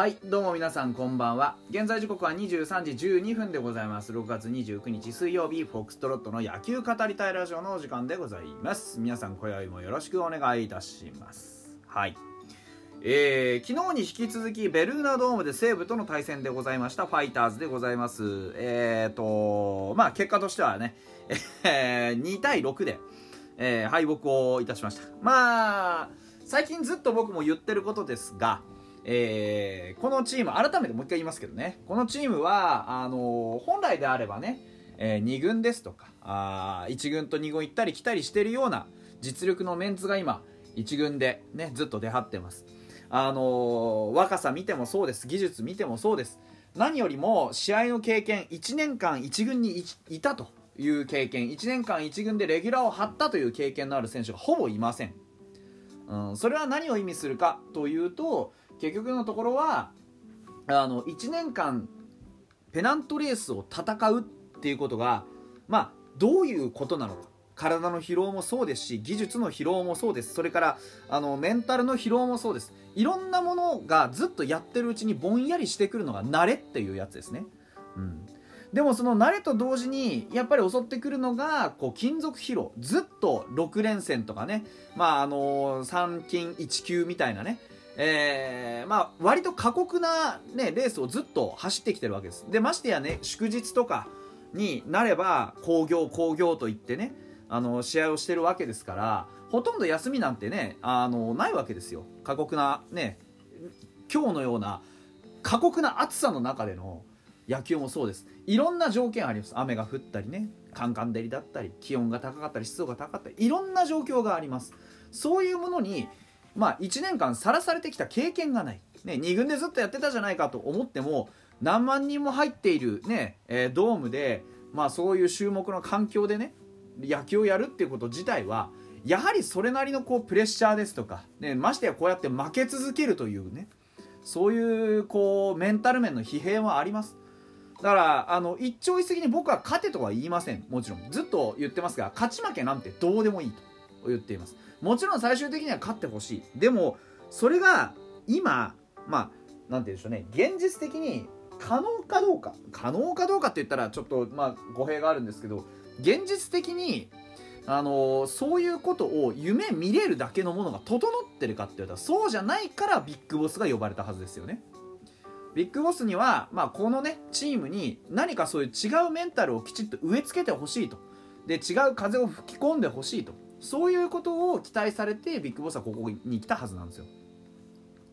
はいどうも皆さんこんばんは。現在時刻は23時12分でございます。6月29日水曜日フォックストロットの野球語りたいラジオのお時間でございます。皆さん今宵もよろしくお願いいたします。はい。えー、昨日に引き続きベルーナドームで西武との対戦でございました。ファイターズでございます。えーとまあ結果としてはね、えー、2対6で、えー、敗北をいたしました。まあ最近ずっと僕も言ってることですがえー、このチーム改めてもう一回言いますけどね。このチームはあのー、本来であればね、えー、2軍ですとかあ1軍と2軍行ったり来たりしてるような実力のメンツが今1軍でねずっと出張ってます。あの若さ見てもそうです。技術見てもそうです。何よりも試合の経験1年間1軍にいたという経験1年間1軍でレギュラーを張ったという経験のある選手がほぼいません、うん、それは何を意味するかというと結局のところはあの1年間ペナントレースを戦うっていうことがまあどういうことなのか。体の疲労もそうですし技術の疲労もそうです。それからあのメンタルの疲労もそうです。いろんなものがずっとやってるうちにぼんやりしてくるのが慣れっていうやつですね、うん、でもその慣れと同時にやっぱり襲ってくるのがこう金属疲労。ずっと6連戦とかね。まああの3金1級みたいなね。えー、まあ、割と過酷な、ね、レースをずっと走ってきてるわけです。で、ましてやね、祝日とかになれば、工業、工業と言ってね、あの、試合をしてるわけですから、ほとんど休みなんてね、あの、ないわけですよ。過酷な、ね、今日のような過酷な暑さの中での野球もそうです。いろんな条件あります。雨が降ったりね、カンカン照りだったり、気温が高かったり、湿度が高かったり、いろんな状況があります。そういうものに、まあ、1年間さらされてきた経験がない、ね、2軍でずっとやってたじゃないかと思っても何万人も入っている、ねえー、ドームで、まあ、そういう注目の環境でね野球をやるっていうこと自体はやはりそれなりのこうプレッシャーですとか、ね、ましてやこうやって負け続けるというねそういうこうメンタル面の疲弊はあります。だからあの一朝一夕に僕は勝てとは言いません。もちろん。ずっと言ってますが勝ち負けなんてどうでもいいと。言っています。もちろん最終的には勝ってほしい。でもそれが今まあ何て言うんでしょうね。現実的に可能かどうか。可能かどうかって言ったらちょっとまあ語弊があるんですけど現実的にあのー、そういうことを夢見れるだけのものが整ってるかって言ったらそうじゃないからビッグボスが呼ばれたはずですよね。ビッグボスには、まあ、このねチームに何かそういう違うメンタルをきちっと植え付けてほしいと。で違う風を吹き込んでほしいと。そういうことを期待されてビッグボスはここに来たはずなんですよ。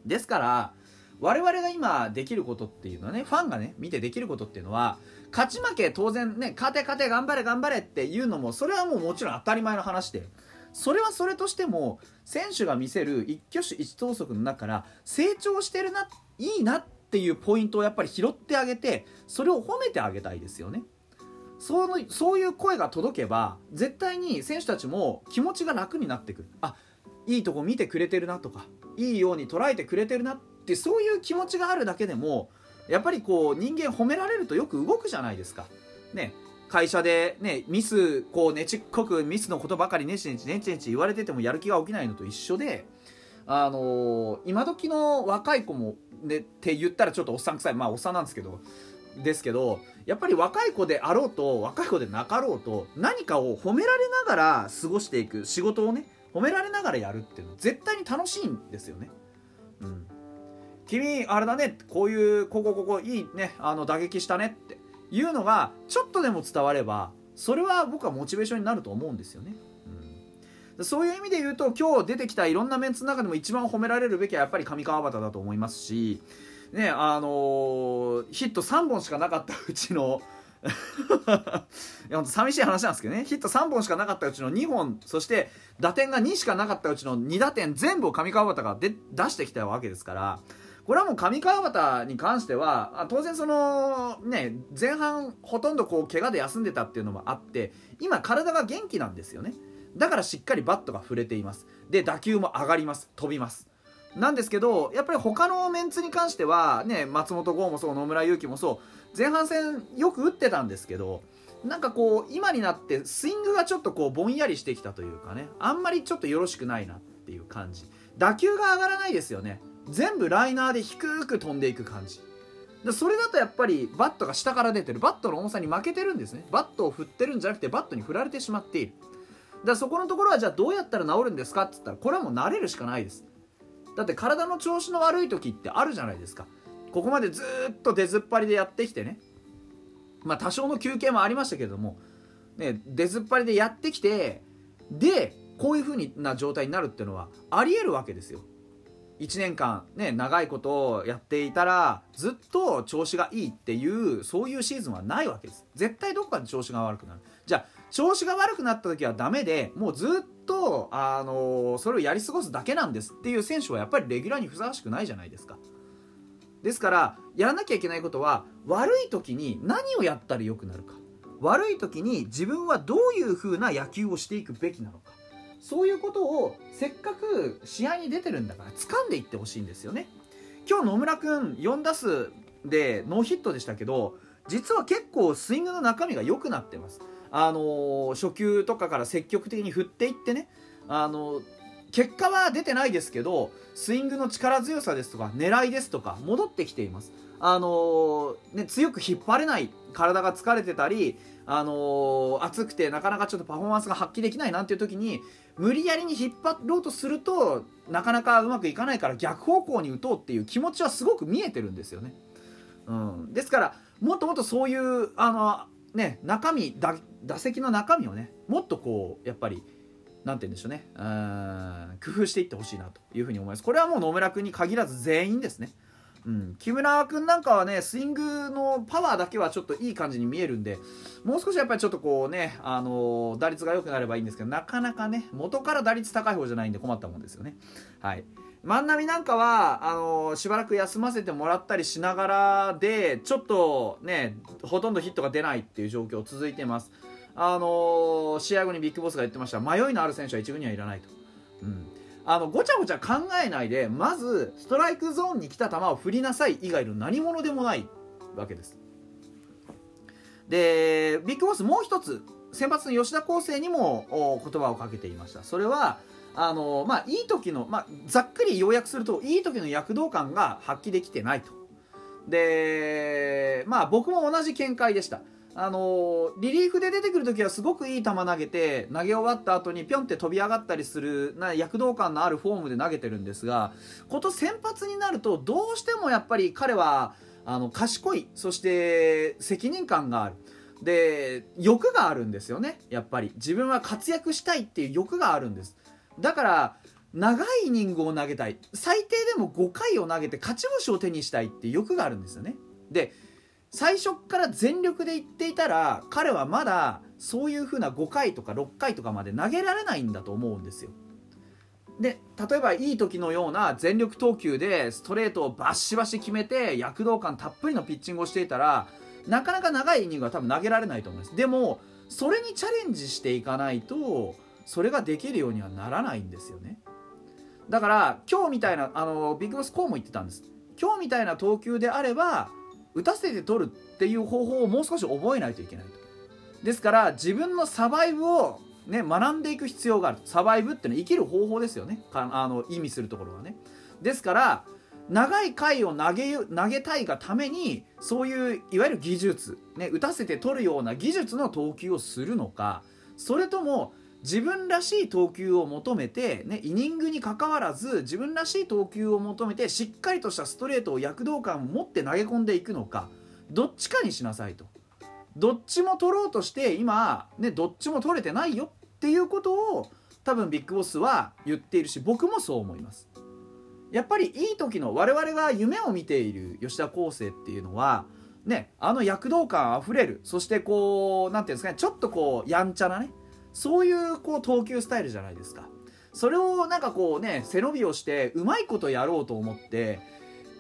ですから我々が今できることっていうのはねファンがね見てできることっていうのは勝ち負け当然ね勝て勝て頑張れ頑張れっていうのもそれはもうもちろん当たり前の話でそれはそれとしても選手が見せる一挙手一投足の中から成長してるないいなっていうポイントをやっぱり拾ってあげてそれを褒めてあげたいですよね。そのそういう声が届けば絶対に選手たちも気持ちが楽になってくるあいいとこ見てくれてるなとかいいように捉えてくれてるなってそういう気持ちがあるだけでもやっぱりこう人間褒められるとよく動くじゃないですか。ね会社でねミスこうねちっこくミスのことばかりねちねちねちねち言われててもやる気が起きないのと一緒であのー、今時の若い子もねって言ったらちょっとおっさん臭いまあおっさんなんですけどですけどやっぱり若い子であろうと若い子でなかろうと何かを褒められながら過ごしていく仕事をね褒められながらやるっていうの絶対に楽しいんですよね。うん、君あれだねこういうここここいいねあの打撃したねっていうのがちょっとでも伝わればそれは僕はモチベーションになると思うんですよね。そういう意味で言うと今日出てきたいろんなメンツの中でも一番褒められるべきはやっぱり上川端だと思いますしねあの、ヒット3本しかなかったうちの いや寂しい話なんですけどね。ヒット3本しかなかったうちの2本そして打点が2しかなかったうちの2打点全部を上川端がで出してきたわけですからこれはもう上川端に関しては当然そのね前半ほとんどこう怪我で休んでたっていうのもあって今体が元気なんですよね。だからしっかりバットが触れています。で打球も上がります。飛びます。なんですけどやっぱり他のメンツに関してはね松本剛もそう野村佑希もそう前半戦よく打ってたんですけどなんかこう今になってスイングがちょっとこうぼんやりしてきたというかねあんまりちょっとよろしくないなっていう感じ。打球が上がらないですよね。全部ライナーで低く飛んでいく感じ。それだとやっぱりバットが下から出てる。バットの重さに負けてるんですね。バットを振ってるんじゃなくてバットに振られてしまっている。だからそこのところはじゃあどうやったら直るんですかって言ったらこれはもう慣れるしかないです。だって体の調子の悪い時ってあるじゃないですか。ここまでずっと出ずっぱりでやってきてね。まあ多少の休憩もありましたけれども、ね、出ずっぱりでやってきてでこういう風な状態になるっていうのはありえるわけですよ。1年間ね長いことをやっていたらずっと調子がいいっていうそういうシーズンはないわけです。絶対どこかで調子が悪くなる。じゃあ調子が悪くなった時はダメでもうずっと、あのーそれをやり過ごすだけなんですっていう選手はやっぱりレギュラーにふさわしくないじゃないですか。ですからやらなきゃいけないことは悪い時に何をやったら良くなるか。悪い時に自分はどういう風な野球をしていくべきなのか。そういうことをせっかく試合に出てるんだから掴んでいってほしいんですよね。今日野村君4打数でノーヒットでしたけど実は結構スイングの中身が良くなってます。あの初球とかから積極的に振っていってねあの結果は出てないですけどスイングの力強さですとか狙いですとか戻ってきていますあのね、強く引っ張れない体が疲れてたり、あの暑くてなかなかちょっとパフォーマンスが発揮できないなんていう時に無理やりに引っ張ろうとするとなかなかうまくいかないから逆方向に打とうっていう気持ちはすごく見えてるんですよね。うん、ですからもっともっとそういうあの、ね、中身打席の中身をねもっとこうやっぱりなんて言うんでしょうね。うん工夫していってほしいなというふうに思います。これはもう野村君に限らず全員ですね、うん、木村君なんかはねスイングのパワーだけはちょっといい感じに見えるんでもう少しやっぱりちょっとこうね、あの打率が良くなればいいんですけどなかなかね元から打率高い方じゃないんで困ったもんですよね。はい。万波なんかはあのしばらく休ませてもらったりしながらでちょっとねほとんどヒットが出ないっていう状況続いてます。あの試合後にビッグボスが言ってました。迷いのある選手は一軍にはいらないと、うん、あのごちゃごちゃ考えないでまずストライクゾーンに来た球を振りなさい以外の何者でもないわけです。でビッグボスもう一つ先発の吉田康生にも言葉をかけていました。それはあのまあいい時の、まあ、ざっくり要約するといい時の躍動感が発揮できてないと。でまあ僕も同じ見解でした。あのリリーフで出てくる時はすごくいい球投げて投げ終わった後にピョンって飛び上がったりするな躍動感のあるフォームで投げてるんですがこと先発になるとどうしてもやっぱり彼はあの賢いそして責任感がある。で欲があるんですよねやっぱり。自分は活躍したいっていう欲があるんです。だから長いイニングを投げたい。最低でも5回を投げて勝ち星を手にしたいって欲があるんですよね。で最初から全力で言っていたら彼はまだそういう風な5回とか6回とかまで投げられないんだと思うんですよ。で例えばいい時のような全力投球でストレートをバッシバシ決めて躍動感たっぷりのピッチングをしていたらなかなか長いイニングは多分投げられないと思います。でもそれにチャレンジしていかないとそれができるようにはならないんですよね。だから今日みたいなあのビッグボスこうも言ってたんです。今日みたいな投球であれば打たせて取るっていう方法をもう少し覚えないといけないと。ですから自分のサバイブをね、学んでいく必要がある。サバイブっていうのは生きる方法ですよね。あの意味するところはね。ですから長い回を投げ投げたいがためにそういういわゆる技術、ね、打たせて取るような技術の投球をするのかそれとも自分らしい投球を求めて、ね、イニングにかかわらず自分らしい投球を求めてしっかりとしたストレートを躍動感を持って投げ込んでいくのかどっちかにしなさいと。どっちも取ろうとして今、ね、どっちも取れてないよっていうことを多分ビッグボスは言っているし僕もそう思います。やっぱりいい時の我々が夢を見ている吉田康生っていうのはねあの躍動感あふれるそしてこう何ていうんですかねちょっとこうやんちゃなねそういうこう投球スタイルじゃないですか。それをなんかこうね背伸びをしてうまいことやろうと思って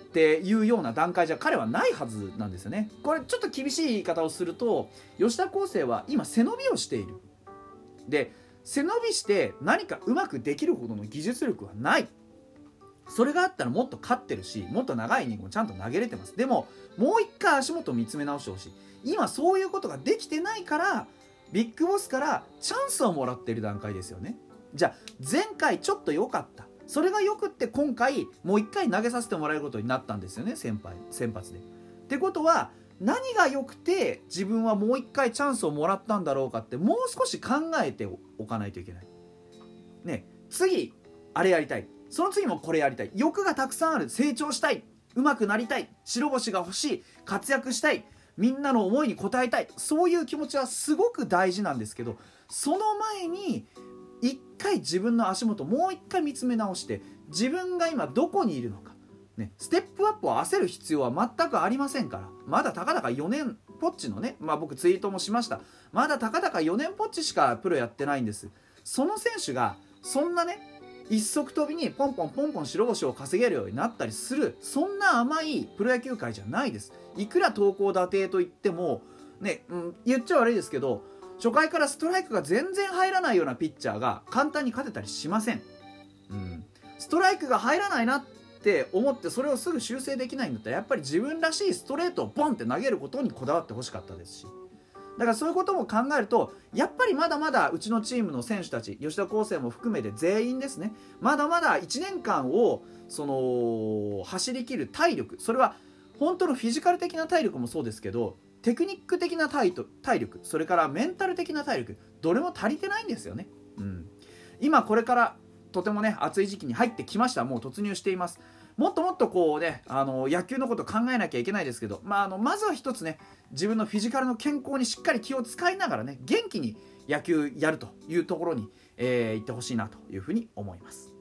っていうような段階じゃ彼はないはずなんですよね。これちょっと厳しい言い方をすると吉田康生は今背伸びをしている。で背伸びして何かうまくできるほどの技術力はない。それがあったらもっと勝ってるしもっと長いイニングもちゃんと投げれてます。でももう一回足元を見つめ直してほしい。今そういうことができてないからビッグボスからチャンスをもらっている段階ですよね。じゃあ前回ちょっと良かった。それがよくって今回もう一回投げさせてもらえることになったんですよね先輩先発で。ってことは何が良くて自分はもう一回チャンスをもらったんだろうかってもう少し考えておかないといけない。ね次あれやりたい。その次もこれやりたい。欲がたくさんある。成長したい。上手くなりたい。白星が欲しい。活躍したい。みんなの思いに応えたい。そういう気持ちはすごく大事なんですけどその前に一回自分の足元もう一回見つめ直して自分が今どこにいるのか、ね、ステップアップを焦る必要は全くありませんからまだたかだか4年ポッチのね、まあ、僕ツイートもしました。まだたかだか4年ポッチしかプロやってないんです。その選手がそんなね一足飛びにポンポンポンポン白星を稼げるようになったりするそんな甘いプロ野球界じゃないです。いくら投稿打定といってもね、うん、言っちゃ悪いですけど初回からストライクが全然入らないようなピッチャーが簡単に勝てたりしません、うん、ストライクが入らないなって思ってそれをすぐ修正できないんだったらやっぱり自分らしいストレートをボンって投げることにこだわってほしかったですし。だからそういうことも考えるとやっぱりまだまだうちのチームの選手たち吉田康生も含めて全員ですね。まだまだ1年間をその走りきる体力それは本当のフィジカル的な体力もそうですけどテクニック的な体体力それからメンタル的な体力どれも足りてないんですよね、うん、今これからとてもね暑い時期に入ってきました。もう突入しています。もっともっとこうねあの野球のこと考えなきゃいけないですけど、まあ、あのまずは一つね自分のフィジカルの健康にしっかり気を使いながらね元気に野球やるというところに、えー、行ってほしいなというふうに思います。